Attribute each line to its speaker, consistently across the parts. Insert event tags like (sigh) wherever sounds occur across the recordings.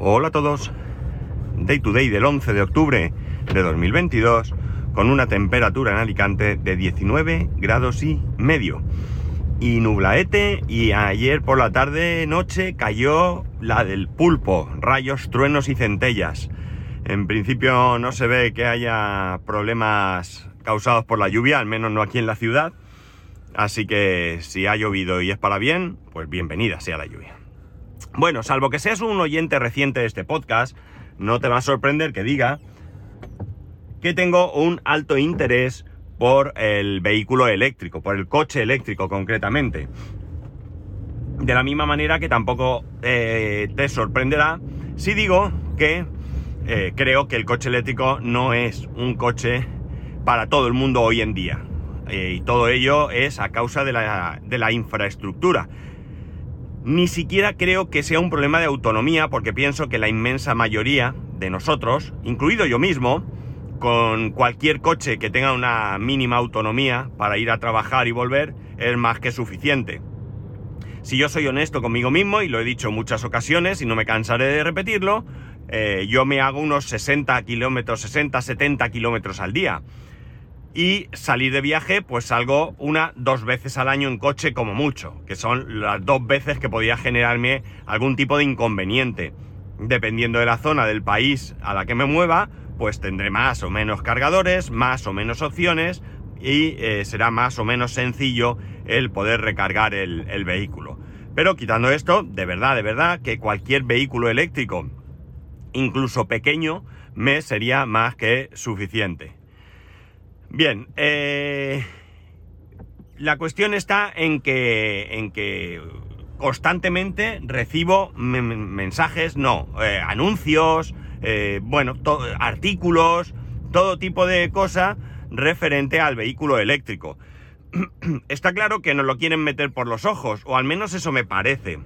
Speaker 1: Hola a todos. Day to day del 11 de octubre de 2022 con una temperatura en Alicante de 19 grados y medio. Y nublaete y ayer por la tarde noche cayó la del pulpo, rayos, truenos y centellas. En principio no se ve que haya problemas causados por la lluvia, al menos no aquí en la ciudad. Así que si ha llovido y es para bien, pues bienvenida sea la lluvia. Bueno, salvo que seas un oyente reciente de este podcast, no te va a sorprender que diga que tengo un alto interés por el vehículo eléctrico, por el coche eléctrico concretamente. De la misma manera que tampoco eh, te sorprenderá si digo que eh, creo que el coche eléctrico no es un coche para todo el mundo hoy en día. Eh, y todo ello es a causa de la, de la infraestructura. Ni siquiera creo que sea un problema de autonomía, porque pienso que la inmensa mayoría de nosotros, incluido yo mismo, con cualquier coche que tenga una mínima autonomía para ir a trabajar y volver, es más que suficiente. Si yo soy honesto conmigo mismo, y lo he dicho en muchas ocasiones y no me cansaré de repetirlo, eh, yo me hago unos 60 kilómetros, 60, 70 kilómetros al día y salir de viaje pues salgo una, dos veces al año en coche como mucho, que son las dos veces que podía generarme algún tipo de inconveniente. Dependiendo de la zona del país a la que me mueva, pues tendré más o menos cargadores, más o menos opciones y eh, será más o menos sencillo el poder recargar el, el vehículo. Pero quitando esto, de verdad, de verdad, que cualquier vehículo eléctrico, incluso pequeño, me sería más que suficiente. Bien, eh, la cuestión está en que, en que constantemente recibo mensajes, no, eh, anuncios, eh, bueno, artículos, todo tipo de cosas referente al vehículo eléctrico. (clears throat) Está claro que nos lo quieren meter por los ojos, o al menos eso me parece.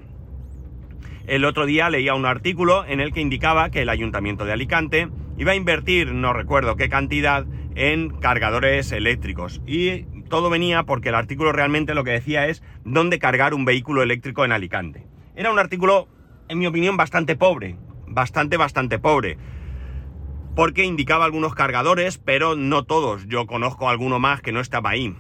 Speaker 1: El otro día leía un artículo en el que indicaba que el Ayuntamiento de Alicante iba a invertir, no recuerdo qué cantidad, en cargadores eléctricos. Y todo venía porque el artículo realmente lo que decía es dónde cargar un vehículo eléctrico en Alicante. Era un artículo, en mi opinión, bastante pobre. Bastante, bastante pobre. Porque indicaba algunos cargadores, pero no todos. Yo conozco alguno más que no estaba ahí.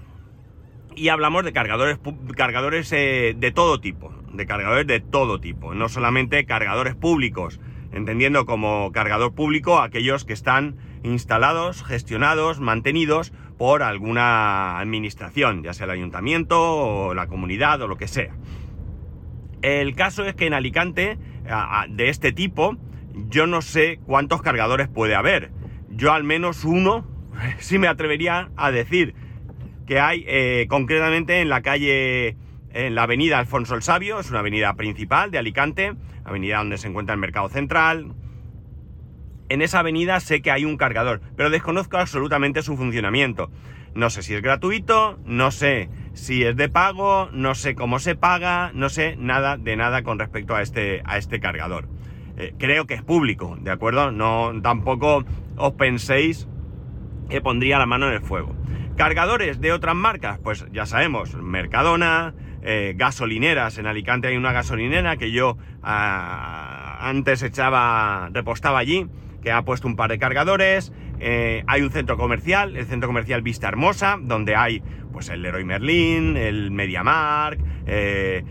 Speaker 1: Y hablamos de cargadores, cargadores eh, de todo tipo. De cargadores de todo tipo. No solamente cargadores públicos. Entendiendo como cargador público aquellos que están instalados, gestionados, mantenidos por alguna administración, ya sea el ayuntamiento o la comunidad o lo que sea. El caso es que en Alicante, de este tipo, yo no sé cuántos cargadores puede haber. Yo al menos uno, (laughs) sí me atrevería a decir que hay eh, concretamente en la calle, en la avenida Alfonso el Sabio, es una avenida principal de Alicante, avenida donde se encuentra el mercado central, en esa avenida sé que hay un cargador, pero desconozco absolutamente su funcionamiento. No sé si es gratuito, no sé si es de pago, no sé cómo se paga, no sé nada de nada con respecto a este, a este cargador. Eh, creo que es público, ¿de acuerdo? No, tampoco os penséis que pondría la mano en el fuego. Cargadores de otras marcas, pues ya sabemos, Mercadona, eh, gasolineras. En Alicante hay una gasolinera que yo ah, antes echaba, repostaba allí que ha puesto un par de cargadores. Eh, hay un centro comercial, el centro comercial Vista Hermosa, donde hay pues el Leroy Merlin, el MediaMark, eh,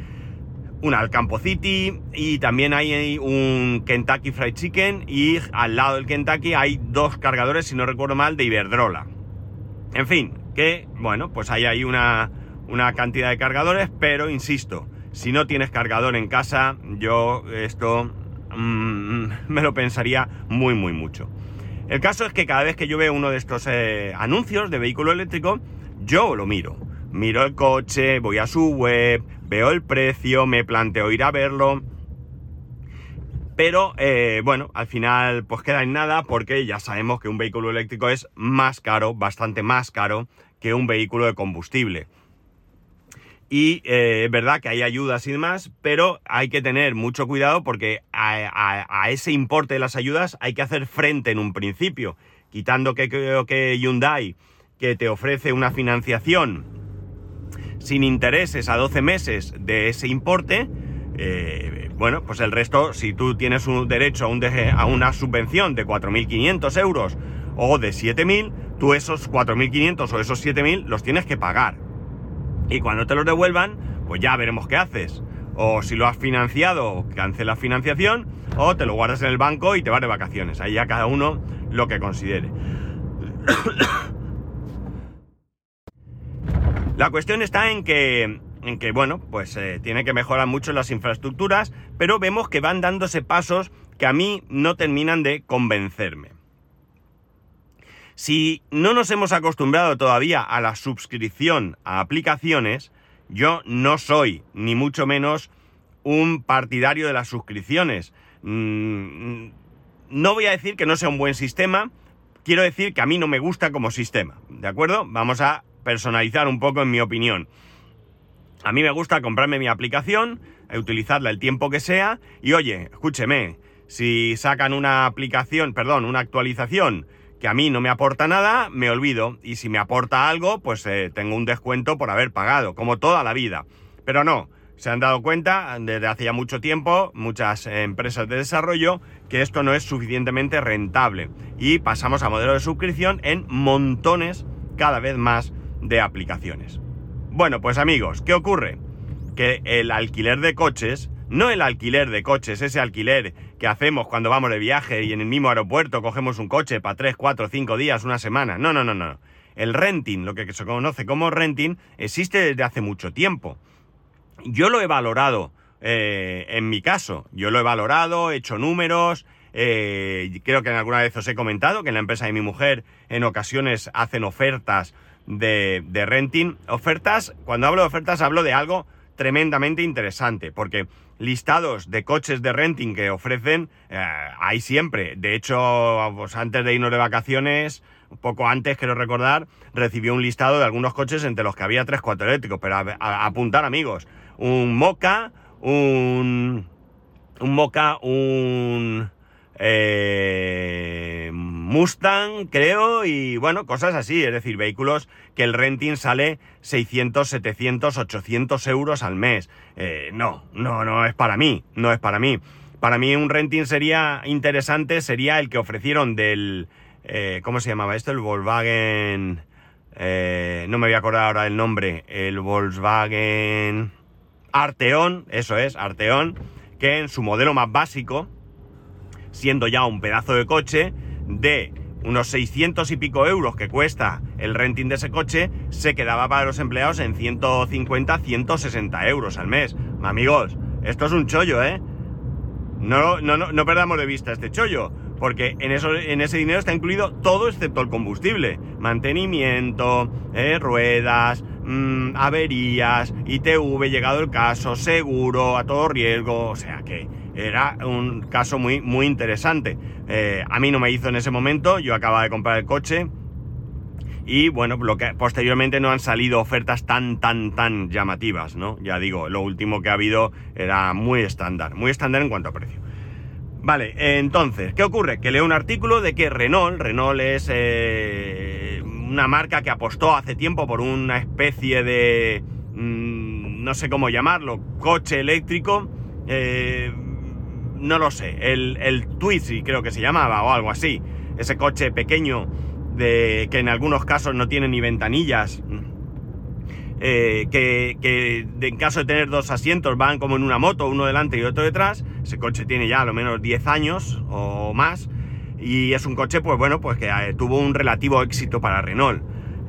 Speaker 1: un Alcampo City y también hay un Kentucky Fried Chicken y al lado del Kentucky hay dos cargadores, si no recuerdo mal, de Iberdrola. En fin, que bueno, pues hay ahí una, una cantidad de cargadores, pero insisto, si no tienes cargador en casa, yo esto Mm, (laughs) me lo pensaría muy, muy mucho. El caso es que cada vez que yo veo uno de estos eh, anuncios de vehículo eléctrico, yo lo miro. Miro el coche, voy a su web, veo el precio, me planteo ir a verlo. Pero eh, bueno, al final pues queda en nada porque ya sabemos que un vehículo eléctrico es más caro, bastante más caro que un vehículo de combustible. Y eh, es verdad que hay ayudas y demás, pero hay que tener mucho cuidado porque a, ese importe de las ayudas hay que hacer frente en un principio. Quitando que creo que Hyundai, que te ofrece una financiación sin intereses a 12 meses de ese importe, eh, bueno, pues el resto, si tú tienes un derecho a, a una subvención de 4.500 euros o de 7.000, tú esos 4.500 o esos 7.000 los tienes que pagar. Y cuando te los devuelvan, pues ya veremos qué haces. O si lo has financiado, cancelas financiación, o te lo guardas en el banco y te vas de vacaciones. Ahí ya cada uno lo que considere. (coughs) La cuestión está en que, en que bueno, pues eh, tiene que mejorar mucho las infraestructuras, pero vemos que van dándose pasos que a mí no terminan de convencerme. Si no nos hemos acostumbrado todavía a la suscripción a aplicaciones, yo no soy, ni mucho menos, un partidario de las suscripciones. Mm, no voy a decir que no sea un buen sistema, quiero decir que a mí no me gusta como sistema, ¿de acuerdo? Vamos a personalizar un poco en mi opinión. A mí me gusta comprarme mi aplicación, utilizarla el tiempo que sea y oye, escúcheme, si sacan una aplicación, perdón, una actualización que a mí no me aporta nada, me olvido y si me aporta algo, pues eh, tengo un descuento por haber pagado, como toda la vida. Pero no, se han dado cuenta desde hace ya mucho tiempo, muchas empresas de desarrollo, que esto no es suficientemente rentable y pasamos a modelo de suscripción en montones cada vez más de aplicaciones. Bueno, pues amigos, ¿qué ocurre? Que el alquiler de coches, no el alquiler de coches, ese alquiler que hacemos cuando vamos de viaje y en el mismo aeropuerto cogemos un coche para 3, 4, 5 días, una semana. No, no, no, no. El renting, lo que se conoce como renting, existe desde hace mucho tiempo. Yo lo he valorado eh, en mi caso. Yo lo he valorado, he hecho números, eh, creo que alguna vez os he comentado que en la empresa de mi mujer en ocasiones hacen ofertas de, renting. Ofertas, cuando hablo de ofertas hablo de algo tremendamente interesante, porque listados de coches de renting que ofrecen eh, hay siempre. De hecho, pues antes de irnos de vacaciones, poco antes, quiero recordar, recibió un listado de algunos coches entre los que había 3-4 eléctricos, pero a, apuntar amigos, un Moca, un, un Moca, un... Eh, Mustang, creo, y bueno, cosas así, es decir, vehículos que el renting sale 600, 700, 800 euros al mes. Eh, no, no, no es para mí, no es para mí. Para mí un renting sería interesante, sería el que ofrecieron del... Eh, ¿Cómo se llamaba esto? El Volkswagen... Eh, no me voy a acordar ahora el nombre. El Volkswagen... Arteon, eso es, Arteon, que en su modelo más básico, siendo ya un pedazo de coche, de unos 600 y pico euros que cuesta el renting de ese coche, se quedaba para los empleados en 150, 160 euros al mes. Amigos, esto es un chollo, ¿eh? No, no, no, perdamos de vista este chollo, porque en, eso, en ese dinero está incluido todo excepto el combustible. Mantenimiento, eh, ruedas, mm, averías, ITV, llegado el caso, seguro, a todo riesgo, o sea que era un caso muy, muy interesante. Eh, a mí no me hizo en ese momento, yo acababa de comprar el coche y bueno, lo que posteriormente no han salido ofertas tan, tan, tan llamativas, ¿no? Ya digo, lo último que ha habido era muy estándar, muy estándar en cuanto a precio. Vale, entonces, ¿qué ocurre? Que leo un artículo de que Renault, Renault es eh, una marca que apostó hace tiempo por una especie de, mm, no sé cómo llamarlo, coche eléctrico, eh, no lo sé, el, el Twizy creo que se llamaba o algo así, ese coche pequeño de, que en algunos casos no tiene ni ventanillas, eh, que, que en caso de tener dos asientos van como en una moto, uno delante y otro detrás, ese coche tiene ya a lo menos 10 años o más, y es un coche, pues bueno, pues que eh, tuvo un relativo éxito para Renault.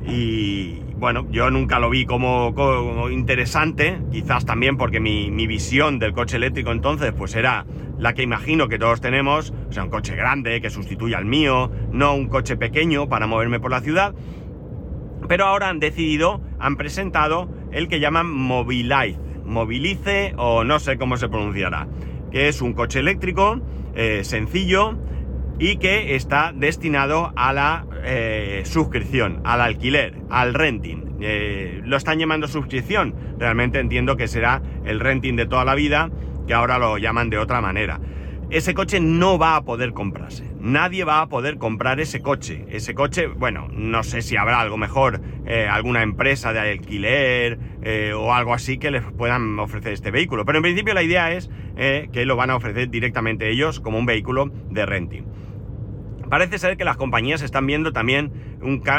Speaker 1: Y bueno, yo nunca lo vi como, interesante, quizás también porque mi, visión del coche eléctrico entonces pues era la que imagino que todos tenemos, o sea, un coche grande que sustituya al mío, no un coche pequeño para moverme por la ciudad. Pero ahora han decidido, han presentado el que llaman Mobilize, Movilice o no sé cómo se pronunciará, que es un coche eléctrico eh, sencillo y que está destinado a la eh, suscripción, al alquiler, al renting. Eh, lo están llamando suscripción, realmente entiendo que será el renting de toda la vida que ahora lo llaman de otra manera. Ese coche no va a poder comprarse. Nadie va a poder comprar ese coche. Ese coche, bueno, no sé si habrá algo mejor, eh, alguna empresa de alquiler eh, o algo así que les puedan ofrecer este vehículo. Pero en principio la idea es eh, que lo van a ofrecer directamente ellos como un vehículo de renting. Parece ser que las compañías están viendo también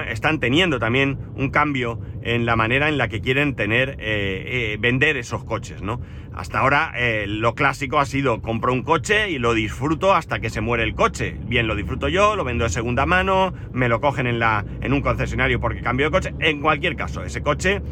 Speaker 1: están teniendo también un cambio en la manera en la que quieren tener vender esos coches, ¿no? Hasta ahora eh, lo clásico ha sido compro un coche y lo disfruto hasta que se muere el coche. Bien, lo disfruto yo, lo vendo de segunda mano, me lo cogen en, la, en un concesionario porque cambio de coche. En cualquier caso, ese coche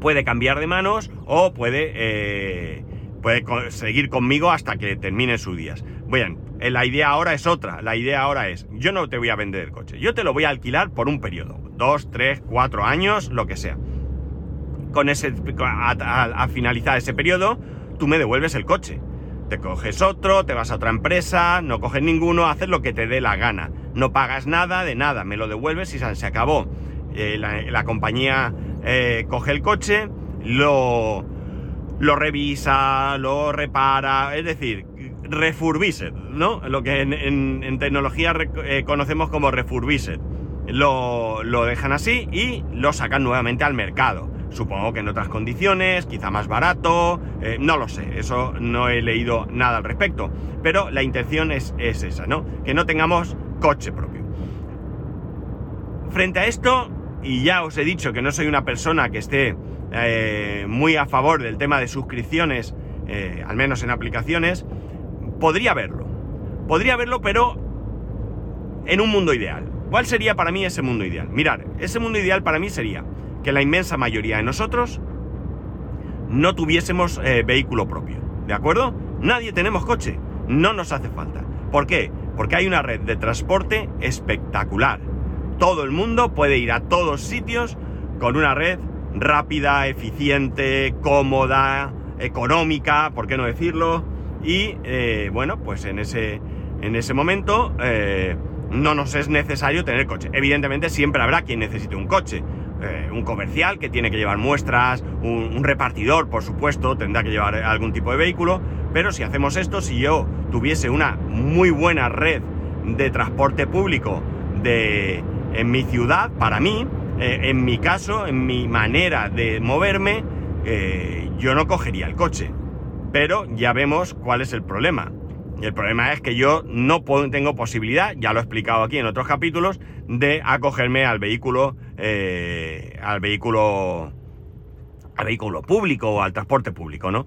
Speaker 1: puede cambiar de manos o puede, eh, puede seguir conmigo hasta que termine sus días. Eh, la idea ahora es otra. La idea ahora es, yo no te voy a vender el coche, yo te lo voy a alquilar por un periodo. Dos, tres, cuatro años, lo que sea con ese, a, finalizar ese periodo, tú me devuelves el coche. Te coges otro, te vas a otra empresa, no coges ninguno, haces lo que te dé la gana. No pagas nada de nada, me lo devuelves y se acabó. Eh, la, compañía eh, coge el coche, lo, lo revisa, lo repara, es decir, refurbished, ¿no? Lo que en, tecnología eh, conocemos como refurbished. Lo, lo dejan así y lo sacan nuevamente al mercado. Supongo que en otras condiciones, quizá más barato, eh, no lo sé, eso no he leído nada al respecto. Pero la intención es, esa, ¿no? Que no tengamos coche propio. Frente a esto, y ya os he dicho que no soy una persona que esté eh, muy a favor del tema de suscripciones, al menos en aplicaciones, podría verlo. Podría verlo, pero en un mundo ideal. ¿Cuál sería para mí ese mundo ideal? Mirar, ese mundo ideal para mí sería que la inmensa mayoría de nosotros no tuviésemos eh, vehículo propio. ¿De acuerdo? Nadie tenemos coche. No nos hace falta. ¿Por qué? Porque hay una red de transporte espectacular. Todo el mundo puede ir a todos sitios con una red rápida, eficiente, cómoda, económica, ¿por qué no decirlo? Y eh, bueno, pues en ese, en ese momento eh, no nos es necesario tener coche. Evidentemente siempre habrá quien necesite un coche. Eh, un comercial que tiene que llevar muestras, un, repartidor, por supuesto, tendrá que llevar algún tipo de vehículo, pero si hacemos esto, si yo tuviese una muy buena red de transporte público de, en mi ciudad, para mí, en mi caso, en mi manera de moverme, yo no cogería el coche. Pero ya vemos cuál es el problema. Y el problema es que yo no tengo posibilidad, ya lo he explicado aquí en otros capítulos, de acogerme al vehículo, eh, al vehículo, al vehículo público o al transporte público, ¿no?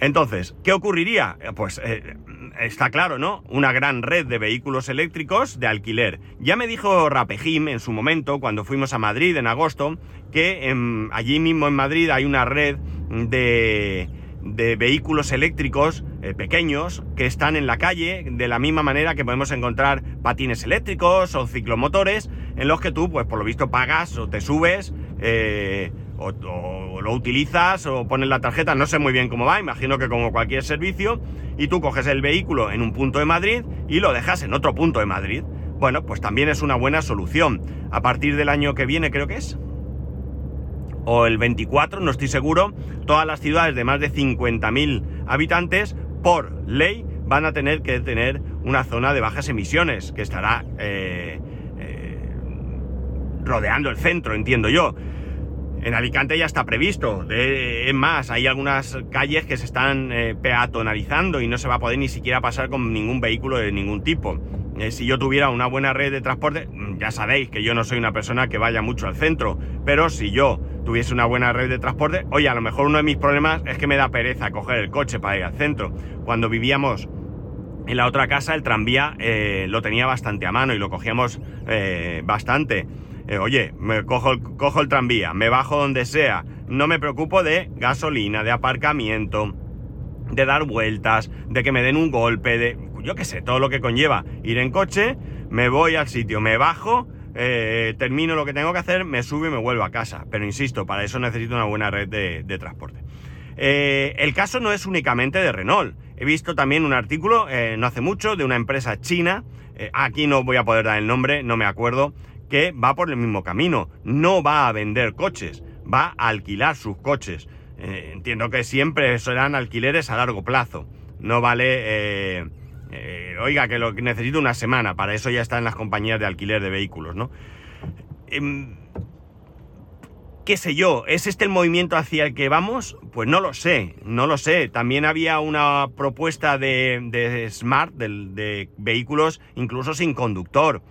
Speaker 1: Entonces, ¿qué ocurriría? Pues eh, está claro, ¿no? Una gran red de vehículos eléctricos de alquiler. Ya me dijo Rapejim en su momento, cuando fuimos a Madrid en agosto, que allí mismo en Madrid hay una red de de vehículos eléctricos eh, pequeños que están en la calle de la misma manera que podemos encontrar patines eléctricos o ciclomotores en los que tú pues por lo visto pagas o te subes eh, o, lo utilizas o pones la tarjeta, no sé muy bien cómo va, imagino que como cualquier servicio y tú coges el vehículo en un punto de Madrid y lo dejas en otro punto de Madrid. Bueno, pues también es una buena solución. A partir del año que viene creo que es, o el 24, no estoy seguro, todas las ciudades de más de 50.000 habitantes, por ley, van a tener que tener una zona de bajas emisiones, que estará eh, eh, rodeando el centro, entiendo yo. En Alicante ya está previsto. es más, hay algunas calles que se están eh, peatonalizando y no se va a poder ni siquiera pasar con ningún vehículo de ningún tipo. Si yo tuviera una buena red de transporte, mm, ya sabéis que yo no soy una persona que vaya mucho al centro, pero si yo tuviese una buena red de transporte, oye, a lo mejor uno de mis problemas es que me da pereza coger el coche para ir al centro. Cuando vivíamos en la otra casa, el tranvía eh, lo tenía bastante a mano y lo cogíamos eh, bastante. Eh, oye, me cojo el, cojo el tranvía, me bajo donde sea, no me preocupo de gasolina, de aparcamiento, de dar vueltas, de que me den un golpe, de yo qué sé, todo lo que conlleva ir en coche, me voy al sitio, me bajo eh, termino lo que tengo que hacer, me subo y me vuelvo a casa. Pero insisto, para eso necesito una buena red de, transporte. Eh, el caso no es únicamente de Renault. He visto también un artículo, eh, no hace mucho, de una empresa china, aquí no voy a poder dar el nombre, no me acuerdo, que va por el mismo camino. No va a vender coches, va a alquilar sus coches. entiendo que siempre serán alquileres a largo plazo. no vale... Eh, oiga, que lo necesito una semana, para eso ya están las compañías de alquiler de vehículos, ¿no? Em, ¿Qué sé yo? ¿Es este el movimiento hacia el que vamos? Pues no lo sé, no lo sé. También había una propuesta de, Smart, de, vehículos incluso sin conductor.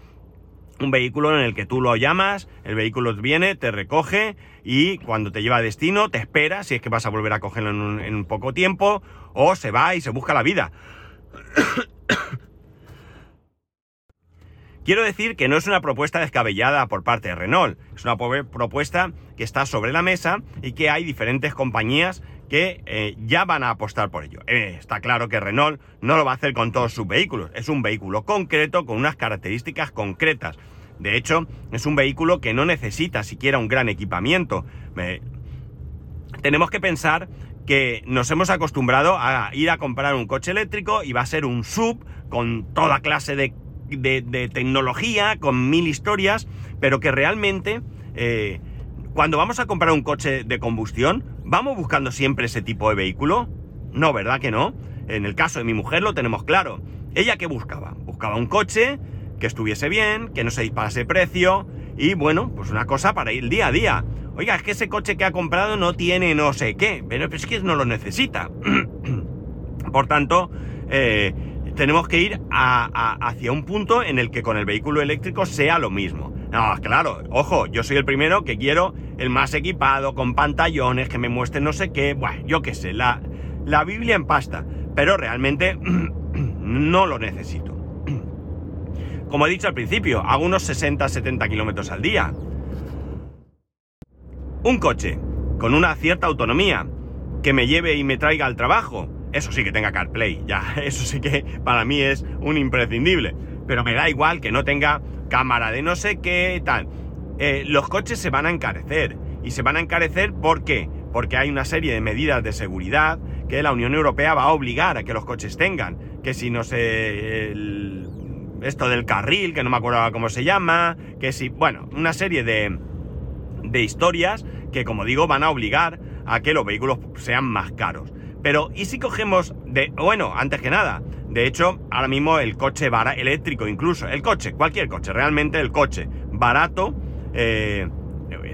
Speaker 1: Un vehículo en el que tú lo llamas, el vehículo viene, te recoge y cuando te lleva a destino te espera, si es que vas a volver a cogerlo en en un poco tiempo, o se va y se busca la vida. Quiero decir que no es una propuesta descabellada por parte de Renault, es una propuesta que está sobre la mesa y que hay diferentes compañías que eh, ya van a apostar por ello. Eh, está claro que Renault no lo va a hacer con todos sus vehículos, es un vehículo concreto con unas características concretas. De hecho, es un vehículo que no necesita siquiera un gran equipamiento. tenemos que pensar que nos hemos acostumbrado a ir a comprar un coche eléctrico y va a ser un sub con toda clase de tecnología, con mil historias, pero que realmente eh, cuando vamos a comprar un coche de combustión, ¿vamos buscando siempre ese tipo de vehículo? No, ¿verdad que no? En el caso de mi mujer lo tenemos claro. ¿Ella qué buscaba? Buscaba un coche que estuviese bien, que no se disparase precio y bueno, pues una cosa para ir día a día. Oiga, es que ese coche que ha comprado no tiene no sé qué, pero es que no lo necesita. (clears throat) Por tanto, eh, tenemos que ir hacia un punto en el que con el vehículo eléctrico sea lo mismo. No, claro, ojo, yo soy el primero que quiero el más equipado, con pantallones, que me muestre no sé qué, bueno, yo qué sé, la, la Biblia en pasta, pero realmente (clears throat) no lo necesito. (clears throat) Como he dicho al principio, hago unos 60-70 kilómetros al día. Un coche con una cierta autonomía que me lleve y me traiga al trabajo, eso sí que tenga CarPlay, ya, (laughs) eso sí que para mí es un imprescindible. Pero me da igual que no tenga cámara de no sé qué, tal. Eh, los coches se van a encarecer. Y se van a encarecer ¿por qué? Porque hay una serie de medidas de seguridad que la Unión Europea va a obligar a que los coches tengan. Que si no sé, esto del carril, que no me acuerdo cómo se llama, que si, bueno, una serie de, de historias que, como digo, van a obligar a que los vehículos sean más caros. Pero, ¿y si cogemos de... Bueno, antes que nada, de hecho, ahora mismo el coche barato, eléctrico incluso, el coche, cualquier coche, realmente el coche barato eh,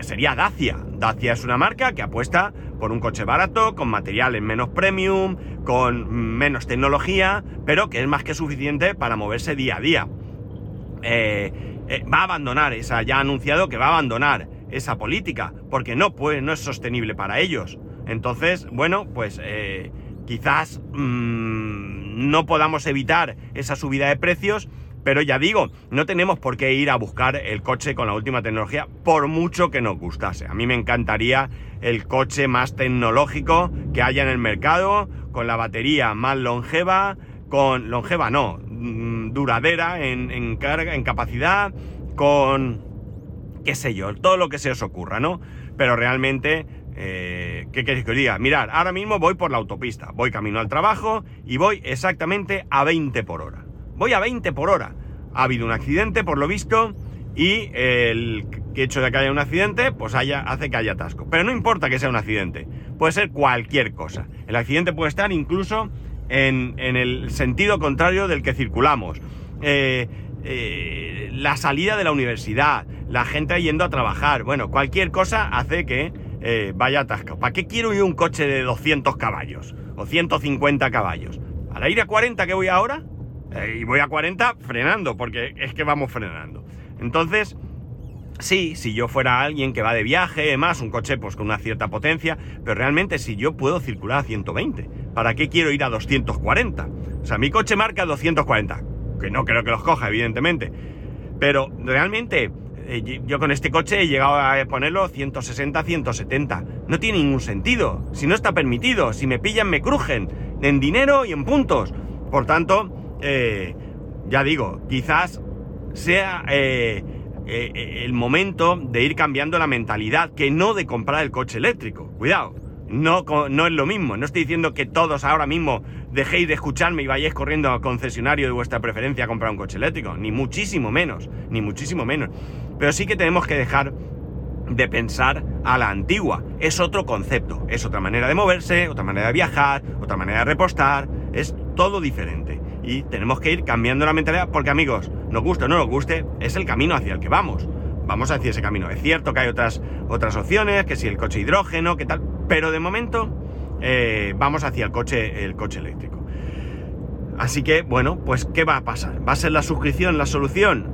Speaker 1: sería Dacia. Dacia es una marca que apuesta por un coche barato, con materiales menos premium, con menos tecnología, pero que es más que suficiente para moverse día a día. Eh, eh, va a abandonar esa, ya ha anunciado que va a abandonar esa política, porque no, puede, no es sostenible para ellos. Entonces, bueno, pues eh, quizás mm, no podamos evitar esa subida de precios, pero ya digo, no tenemos por qué ir a buscar el coche con la última tecnología, por mucho que nos gustase. A mí me encantaría el coche más tecnológico que haya en el mercado, con la batería más longeva, con longeva no, mm, duradera en, en carga, en capacidad, con qué sé yo, todo lo que se os ocurra, ¿no? Pero realmente eh, ¿Qué queréis que os diga? Mirad, ahora mismo voy por la autopista, voy camino al trabajo y voy exactamente a 20 por hora. Voy a 20 por hora. Ha habido un accidente, por lo visto, y el hecho de que haya un accidente, pues haya, hace que haya atasco. Pero no importa que sea un accidente, puede ser cualquier cosa. El accidente puede estar incluso en, el sentido contrario del que circulamos. Eh, eh, la salida de la universidad, la gente yendo a trabajar, bueno, cualquier cosa hace que eh, vaya atascado. ¿Para qué quiero yo un coche de 200 caballos? O 150 caballos. ¿Para ir a 40 que voy ahora? Eh, y voy a 40 frenando, porque es que vamos frenando. Entonces, sí, si yo fuera alguien que va de viaje, más un coche pues con una cierta potencia, pero realmente si yo puedo circular a 120, ¿para qué quiero ir a 240? O sea, mi coche marca 240, que no creo que los coja, evidentemente. Pero realmente eh, yo con este coche he llegado a ponerlo 160, 170. No tiene ningún sentido. Si no está permitido, si me pillan me crujen. En dinero y en puntos. Por tanto, eh, ya digo, quizás sea eh, el momento de ir cambiando la mentalidad, que no de comprar el coche eléctrico. Cuidado. No, no es lo mismo. No estoy diciendo que todos ahora mismo dejéis de escucharme y vayáis corriendo al concesionario de vuestra preferencia a comprar un coche eléctrico. Ni muchísimo menos. Ni muchísimo menos. Pero sí que tenemos que dejar de pensar a la antigua. Es otro concepto. Es otra manera de moverse, otra manera de viajar, otra manera de repostar. Es todo diferente. Y tenemos que ir cambiando la mentalidad porque amigos, nos guste o no nos guste, es el camino hacia el que vamos. Vamos hacia ese camino. Es cierto que hay otras, otras opciones, que si el coche hidrógeno, que tal, pero de momento eh, vamos hacia el coche, el coche eléctrico. Así que, bueno, pues ¿qué va a pasar? ¿Va a ser la suscripción la solución?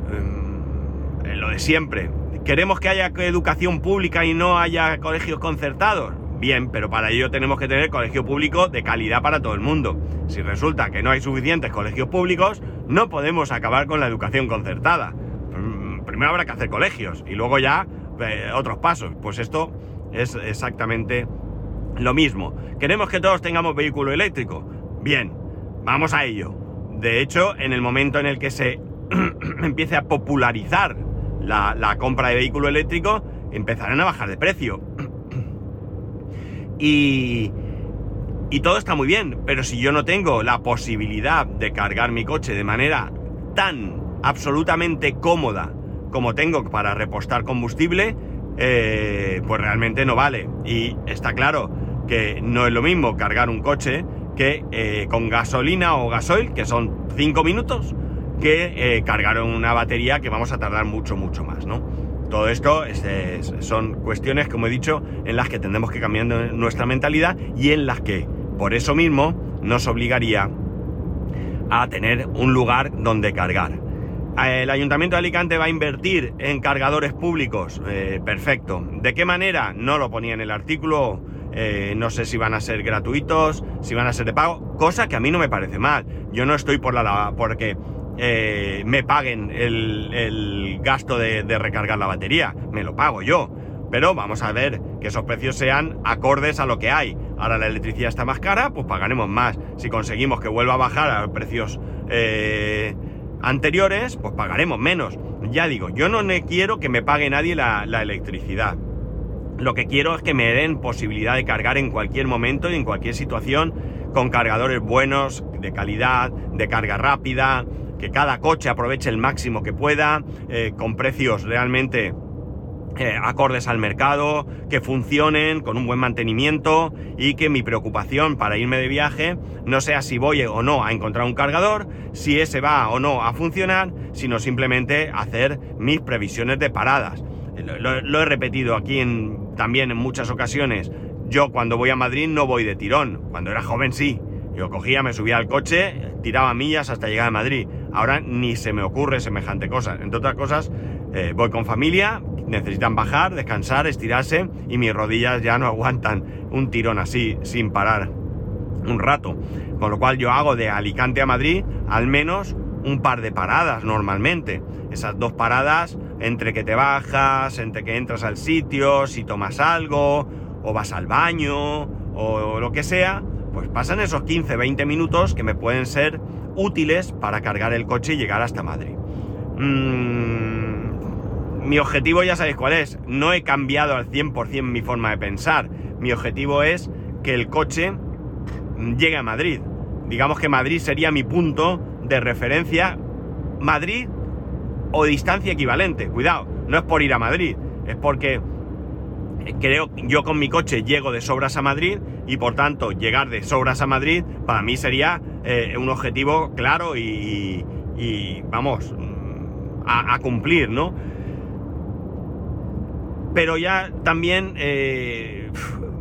Speaker 1: Em, lo de siempre. ¿Queremos que haya educación pública y no haya colegios concertados? Bien, pero para ello tenemos que tener colegio público de calidad para todo el mundo. Si resulta que no hay suficientes colegios públicos, no podemos acabar con la educación concertada. Primero habrá que hacer colegios y luego ya eh, otros pasos. Pues esto es exactamente lo mismo. ¿Queremos que todos tengamos vehículo eléctrico? Bien, vamos a ello. De hecho, en el momento en el que se (clears throat) empiece a popularizar la, la compra de vehículo eléctrico, empezarán a bajar de precio. (clears throat) Y, y todo está muy bien, pero si yo no tengo la posibilidad de cargar mi coche de manera tan absolutamente cómoda como tengo para repostar combustible, eh, pues realmente no vale. Y está claro que no es lo mismo cargar un coche que eh, con gasolina o gasoil, que son 5 minutos, que eh, cargar una batería que vamos a tardar mucho, mucho más, ¿no? Todo esto son cuestiones, como he dicho, en las que tendremos que cambiar nuestra mentalidad y en las que, por eso mismo, nos obligaría a tener un lugar donde cargar. El Ayuntamiento de Alicante va a invertir en cargadores públicos. Eh, perfecto. ¿De qué manera? No lo ponía en el artículo. Eh, no sé si van a ser gratuitos, si van a ser de pago, cosa que a mí no me parece mal. Yo no estoy por la porque eh, me paguen el, gasto de, recargar la batería, me lo pago yo. Pero vamos a ver que esos precios sean acordes a lo que hay. Ahora la electricidad está más cara, pues pagaremos más. Si conseguimos que vuelva a bajar a precios anteriores, pues pagaremos menos. Ya digo, yo no quiero que me pague nadie la, la electricidad. Lo que quiero es que me den posibilidad de cargar en cualquier momento y en cualquier situación con cargadores buenos, de calidad, de carga rápida, que cada coche aproveche el máximo que pueda, eh, con precios realmente eh, acordes al mercado, que funcionen con un buen mantenimiento y que mi preocupación para irme de viaje no sea si voy o no a encontrar un cargador, si ese va o no a funcionar, sino simplemente hacer mis previsiones de paradas. Lo, he repetido aquí en, también en muchas ocasiones. Yo cuando voy a Madrid no voy de tirón. Cuando era joven sí. Yo cogía, me subía al coche, tiraba millas hasta llegar a Madrid. Ahora ni se me ocurre semejante cosa. Entre otras cosas, eh, voy con familia, necesitan bajar, descansar, estirarse y mis rodillas ya no aguantan un tirón así sin parar un rato. Con lo cual yo hago de Alicante a Madrid al menos un par de paradas normalmente. Esas dos paradas entre que te bajas, entre que entras al sitio, si tomas algo, o vas al baño, o lo que sea, pues pasan esos 15-20 minutos que me pueden ser útiles para cargar el coche y llegar hasta Madrid. Mm, mi objetivo ya sabéis cuál es. No he cambiado al 100% mi forma de pensar. Mi objetivo es que el coche llegue a Madrid. Digamos que Madrid sería mi punto de referencia. Madrid o distancia equivalente. Cuidado, no es por ir a Madrid, es porque creo yo con mi coche llego de sobras a Madrid y por tanto llegar de sobras a Madrid para mí sería eh, un objetivo claro y, vamos mm, a, cumplir, ¿no? Pero ya también eh,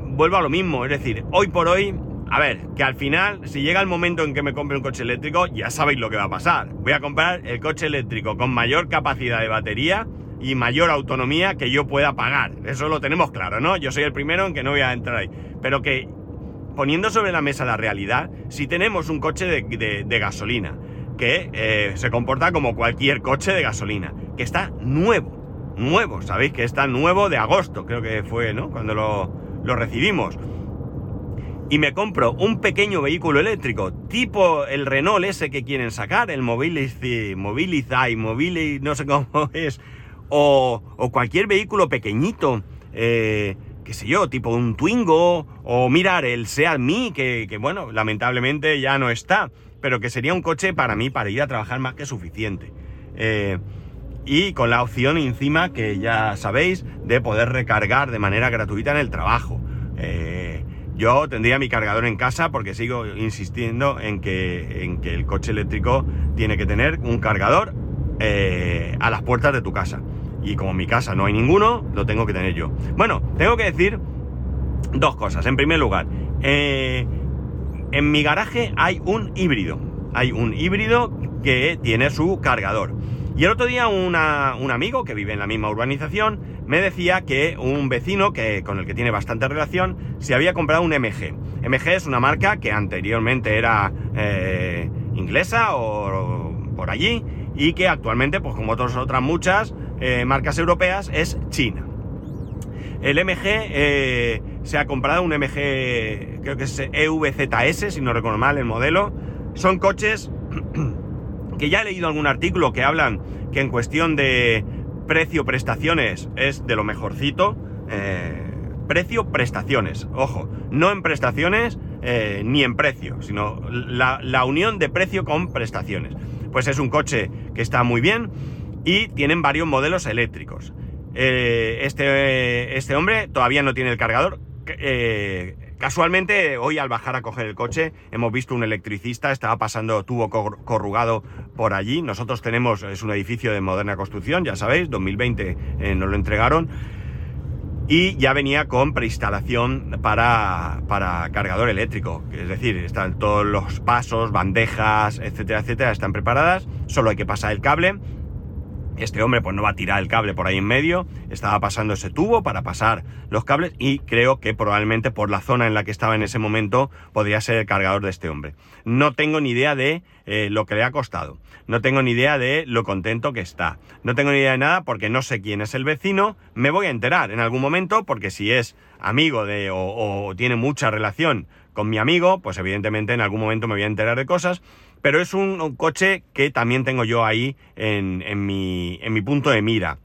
Speaker 1: vuelvo a lo mismo, es decir, hoy por hoy, a ver, que al final, si llega el momento en que me compre un coche eléctrico, ya sabéis lo que va a pasar. Voy a comprar el coche eléctrico con mayor capacidad de batería y mayor autonomía que yo pueda pagar. Eso lo tenemos claro, ¿no? Yo soy el primero en que no voy a entrar ahí. Pero que poniendo sobre la mesa la realidad, si tenemos un coche de, gasolina, que eh, se comporta como cualquier coche de gasolina, que está nuevo, nuevo, sabéis que está nuevo de agosto, creo que fue, ¿no? Cuando lo, lo recibimos. Y me compro un pequeño vehículo eléctrico, tipo el Renault ese que quieren sacar, el Mobility, Mobilizai, Mobili, no sé cómo (laughs) es, o, cualquier vehículo pequeñito, eh, qué sé yo, tipo un Twingo, o mirar el Seat Mi, que, bueno, lamentablemente ya no está, pero que sería un coche para mí para ir a trabajar más que suficiente. Eh, y con la opción encima que ya sabéis de poder recargar de manera gratuita en el trabajo. Eh, yo tendría mi cargador en casa porque sigo insistiendo en que, en que el coche eléctrico tiene que tener un cargador eh, a las puertas de tu casa. Y como en mi casa no hay ninguno, lo tengo que tener yo. Bueno, tengo que decir dos cosas. En primer lugar, eh, en mi garaje hay un híbrido. Hay un híbrido que tiene su cargador. Y el otro día un amigo que vive en la misma urbanización me decía que un vecino que, con el que tiene bastante relación se había comprado un MG. MG es una marca que anteriormente era eh, inglesa o, por allí y que actualmente, pues como otras muchas eh, marcas europeas, es China. El MG eh, se ha comprado un MG, creo que es EVZS, si no recuerdo mal el modelo. Son coches que ya he leído algún artículo que hablan que en cuestión de precio-prestaciones es de lo mejorcito. Eh, precio-prestaciones, ojo, no en prestaciones eh, ni en precio, sino la, unión de precio con prestaciones. Pues es un coche que está muy bien y tienen varios modelos eléctricos. Eh, este, este hombre todavía no tiene el cargador. Casualmente, hoy al bajar a coger el coche, hemos visto un electricista, estaba pasando tubo corrugado por allí. Nosotros tenemos, es un edificio de moderna construcción, ya sabéis, 2020 eh, nos lo entregaron. Y ya venía con preinstalación para, para cargador eléctrico. Es decir, están todos los pasos, bandejas, etcétera, etcétera, están preparadas. Solo hay que pasar el cable este hombre pues no va a tirar el cable por ahí en medio, estaba pasando ese tubo para pasar los cables y creo que probablemente por la zona en la que estaba en ese momento podría ser el cargador de este hombre. No tengo ni idea de eh, lo que le ha costado, no tengo ni idea de lo contento que está, no tengo ni idea de nada porque no sé quién es el vecino, me voy a enterar en algún momento porque si es amigo de o, o tiene mucha relación con mi amigo, pues evidentemente en algún momento me voy a enterar de cosas pero es un, coche que también tengo yo ahí en, mi, en mi punto de mira.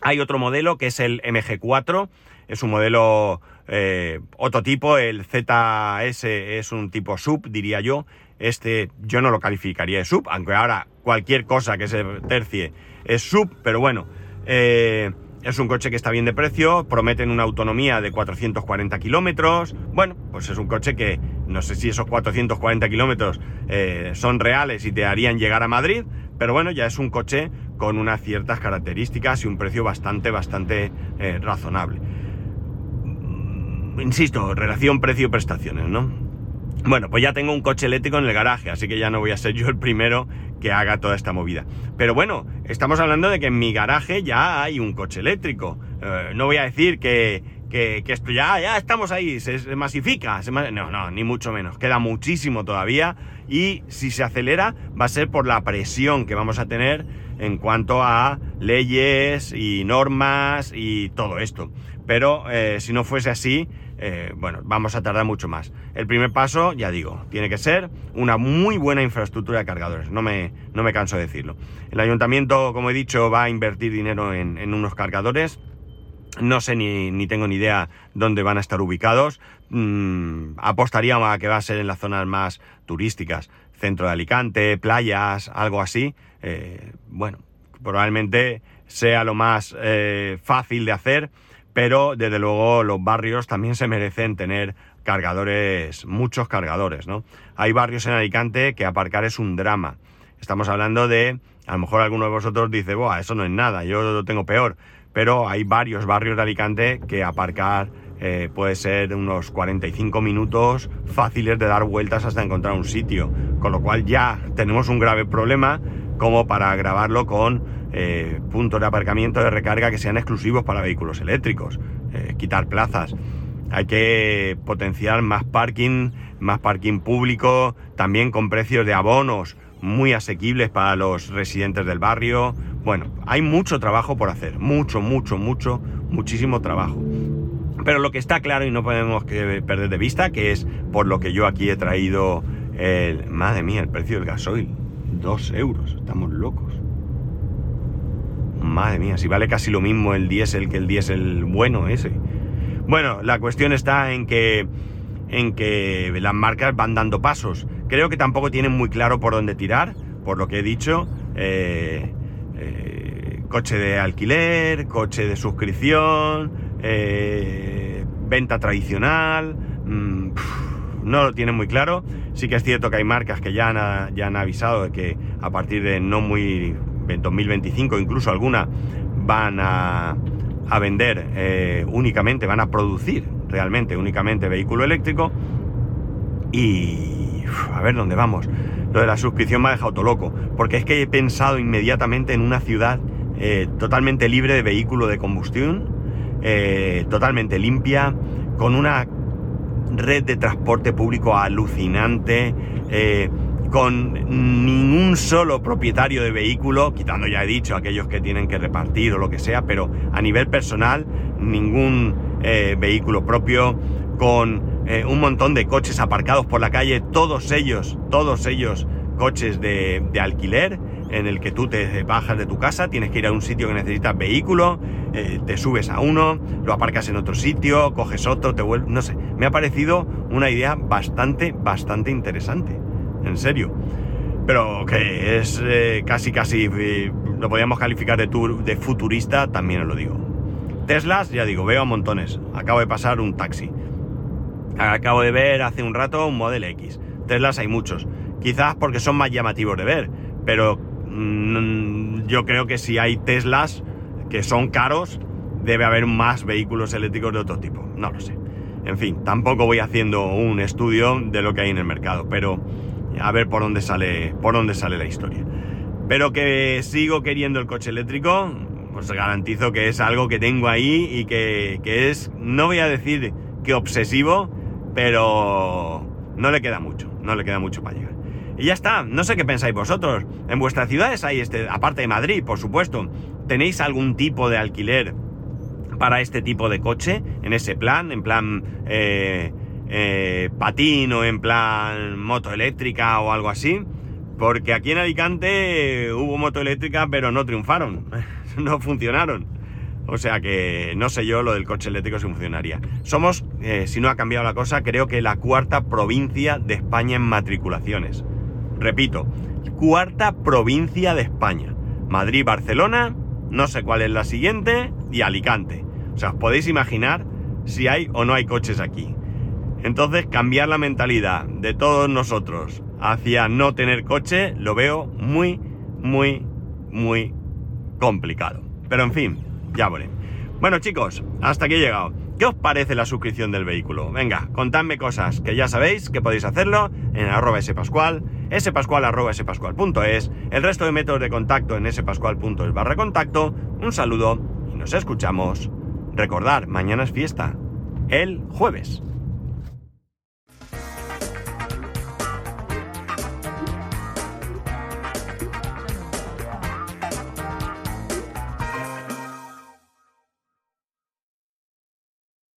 Speaker 1: Hay otro modelo que es el MG4, es un modelo eh, otro tipo, el ZS es un tipo sub, diría yo. Este yo no lo calificaría de sub, aunque ahora cualquier cosa que se tercie es sub, pero bueno, eh, es un coche que está bien de precio, prometen una autonomía de 440 kilómetros. Bueno, pues es un coche que no sé si esos 440 kilómetros eh, son reales y te harían llegar a Madrid, pero bueno, ya es un coche con unas ciertas características y un precio bastante, bastante eh, razonable. Insisto, relación precio-prestaciones, ¿no? Bueno, pues ya tengo un coche eléctrico en el garaje, así que ya no voy a ser yo el primero que haga toda esta movida. Pero bueno, estamos hablando de que en mi garaje ya hay un coche eléctrico. Eh, no voy a decir que, esto ya, ya estamos ahí, se, masifica. no, no, ni mucho menos. Queda muchísimo todavía y si se acelera va a ser por la presión que vamos a tener en cuanto a leyes y normas y todo esto. Pero eh, si no fuese así, eh, bueno, vamos a tardar mucho más. El primer paso, ya digo, tiene que ser una muy buena infraestructura de cargadores, no me, no me canso de decirlo. El ayuntamiento, como he dicho, va a invertir dinero en, unos cargadores. No sé ni, tengo ni idea dónde van a estar ubicados. Mm, apostaría a que va a ser en las zonas más turísticas, centro de Alicante, playas, algo así. Eh, bueno, probablemente sea lo más eh, fácil de hacer pero desde luego los barrios también se merecen tener cargadores, muchos cargadores, ¿no? Hay barrios en Alicante que aparcar es un drama. Estamos hablando de, a lo mejor alguno de vosotros dice, Buah, eso no es nada, yo lo tengo peor. Pero hay varios barrios de Alicante que aparcar eh, puede ser unos 45 minutos fáciles de dar vueltas hasta encontrar un sitio. Con lo cual ya tenemos un grave problema como para agravarlo con eh, puntos de aparcamiento de recarga que sean exclusivos para vehículos eléctricos, eh, quitar plazas. Hay que potenciar más parking, más parking público, también con precios de abonos muy asequibles para los residentes del barrio. Bueno, hay mucho trabajo por hacer, mucho, mucho, mucho, muchísimo trabajo. Pero lo que está claro y no podemos perder de vista, que es por lo que yo aquí he traído el... Madre mía, el precio del gasoil. Dos euros, estamos locos. Madre mía, si vale casi lo mismo el diésel que el diésel bueno ese. Bueno, la cuestión está en que en que las marcas van dando pasos. Creo que tampoco tienen muy claro por dónde tirar, por lo que he dicho. Eh, eh, coche de alquiler, coche de suscripción, eh, venta tradicional. Mm, no lo tienen muy claro. Sí que es cierto que hay marcas que ya han, ya han avisado de que a partir de no muy 2025 incluso alguna van a, a vender eh, únicamente, van a producir realmente únicamente vehículo eléctrico. Y a ver dónde vamos. Lo de la suscripción me ha dejado todo loco, porque es que he pensado inmediatamente en una ciudad eh, totalmente libre de vehículo de combustión, eh, totalmente limpia, con una red de transporte público alucinante, eh, con ningún solo propietario de vehículo, quitando ya he dicho aquellos que tienen que repartir o lo que sea, pero a nivel personal, ningún vehículo propio, con eh, un montón de coches aparcados por la calle, todos ellos, todos ellos coches de, alquiler, en el que tú te bajas de tu casa, tienes que ir a un sitio que necesitas vehículo, eh, te subes a uno, lo aparcas en otro sitio, coges otro, te vuelves, no sé, me ha parecido una idea bastante, bastante interesante, en serio. Pero que es eh, casi, casi, lo podríamos calificar de, tour, de futurista, también os lo digo. Teslas, ya digo, veo a montones. Acabo de pasar un taxi. Acabo de ver hace un rato un Model X. Teslas hay muchos. Quizás porque son más llamativos de ver, pero yo creo que si hay Teslas que son caros, debe haber más vehículos eléctricos de otro tipo. No lo sé. En fin, tampoco voy haciendo un estudio de lo que hay en el mercado, pero a ver por dónde sale, por dónde sale la historia. Pero que sigo queriendo el coche eléctrico, pues garantizo que es algo que tengo ahí y que, que es, no voy a decir que obsesivo, pero no le queda mucho, no le queda mucho para llegar. Y ya está, no sé qué pensáis vosotros. En vuestras ciudades hay este, aparte de Madrid, por supuesto, ¿tenéis algún tipo de alquiler para este tipo de coche? En ese plan, en plan eh, eh, patín o en plan moto eléctrica o algo así. Porque aquí en Alicante hubo moto eléctrica, pero no triunfaron, (laughs) no funcionaron. O sea que no sé yo lo del coche eléctrico si funcionaría. Somos, eh, si no ha cambiado la cosa, creo que la cuarta provincia de España en matriculaciones. Repito, cuarta provincia de España. Madrid, Barcelona, no sé cuál es la siguiente, y Alicante. O sea, os podéis imaginar si hay o no hay coches aquí. Entonces, cambiar la mentalidad de todos nosotros hacia no tener coche lo veo muy, muy, muy complicado. Pero en fin, ya veré. Bueno chicos, hasta aquí he llegado. ¿Qué os parece la suscripción del vehículo? Venga, contadme cosas, que ya sabéis que podéis hacerlo en arroba spascual, spascual arroba spascual.es, el resto de métodos de contacto en spascual.es barra contacto. Un saludo y nos escuchamos. Recordar, mañana es fiesta, el jueves.